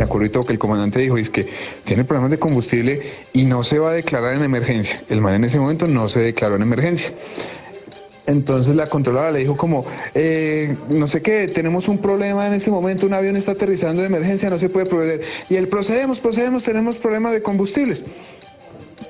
Me acuerdo que el comandante dijo, es que tiene problemas de combustible y no se va a declarar en emergencia. El man en ese momento no se declaró en emergencia. Entonces la controladora le dijo como, eh, no sé qué, tenemos un problema en ese momento, un avión está aterrizando de emergencia, no se puede proceder. Y él, procedemos, procedemos, tenemos problemas de combustibles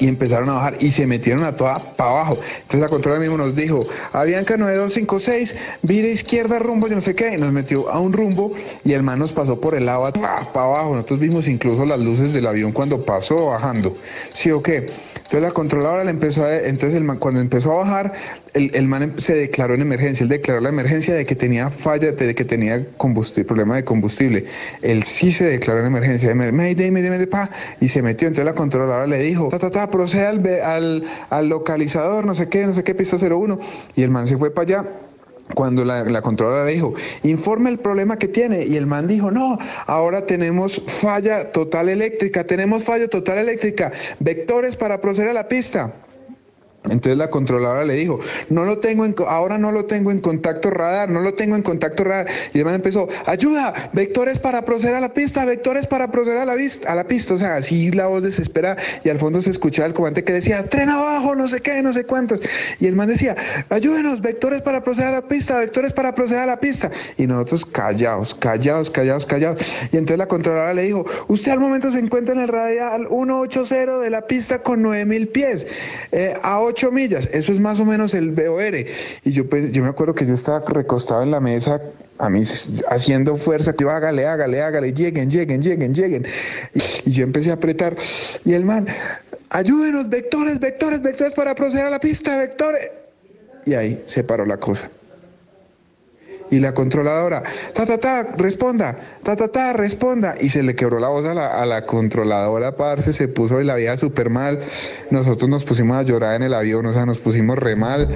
y empezaron a bajar y se metieron a toda para abajo. Entonces la controla mismo nos dijo, Avianca 9256, vire izquierda rumbo, yo no sé qué, y nos metió a un rumbo y el man nos pasó por el lado para abajo. Nosotros vimos incluso las luces del avión cuando pasó bajando. ¿Sí o qué? Entonces la controladora le empezó a, entonces el man, cuando empezó a bajar, el, el, man se declaró en emergencia, él declaró la emergencia de que tenía falla, de que tenía combustible, problema de combustible. Él sí se declaró en emergencia, Mayday, Mayday, Mayday, pa, y se metió. Entonces la controladora le dijo, ta, ta, ta, procede al, al, al localizador, no sé qué, no sé qué, pista 01, y el man se fue para allá cuando la, la, controladora dijo, informe el problema que tiene. Y el man dijo, no, ahora tenemos falla total eléctrica, tenemos falla total eléctrica, vectores para proceder a la pista. Entonces la controladora le dijo, no lo tengo en, ahora no lo tengo en contacto radar, no lo tengo en contacto radar. Y el man empezó, ayuda, vectores para proceder a la pista, vectores para proceder a la, a la pista. O sea, así la voz desespera y al fondo se escuchaba el comandante que decía, tren abajo, no sé qué, no sé cuántas. Y el man decía, ayúdenos, vectores para proceder a la pista, vectores para proceder a la pista. Y nosotros callados, callados, callados, callados. Y entonces la controladora le dijo, usted al momento se encuentra en el radial 180 de la pista con 9000 pies. Eh, ahora 8 millas, eso es más o menos el BOR. Y yo, pues, yo me acuerdo que yo estaba recostado en la mesa, a mí haciendo fuerza, que hágale, hágale, hágale, lleguen, lleguen, lleguen, lleguen. Y, y yo empecé a apretar, y el man, ayúdenos, vectores, vectores, vectores para proceder a la pista, vectores. Y ahí se paró la cosa y la controladora, ta, ta, ta, responda, ta, ta, ta, responda. Y se le quebró la voz a la, a la controladora, parce, se puso de la vida súper mal. Nosotros nos pusimos a llorar en el avión, o sea, nos pusimos re mal.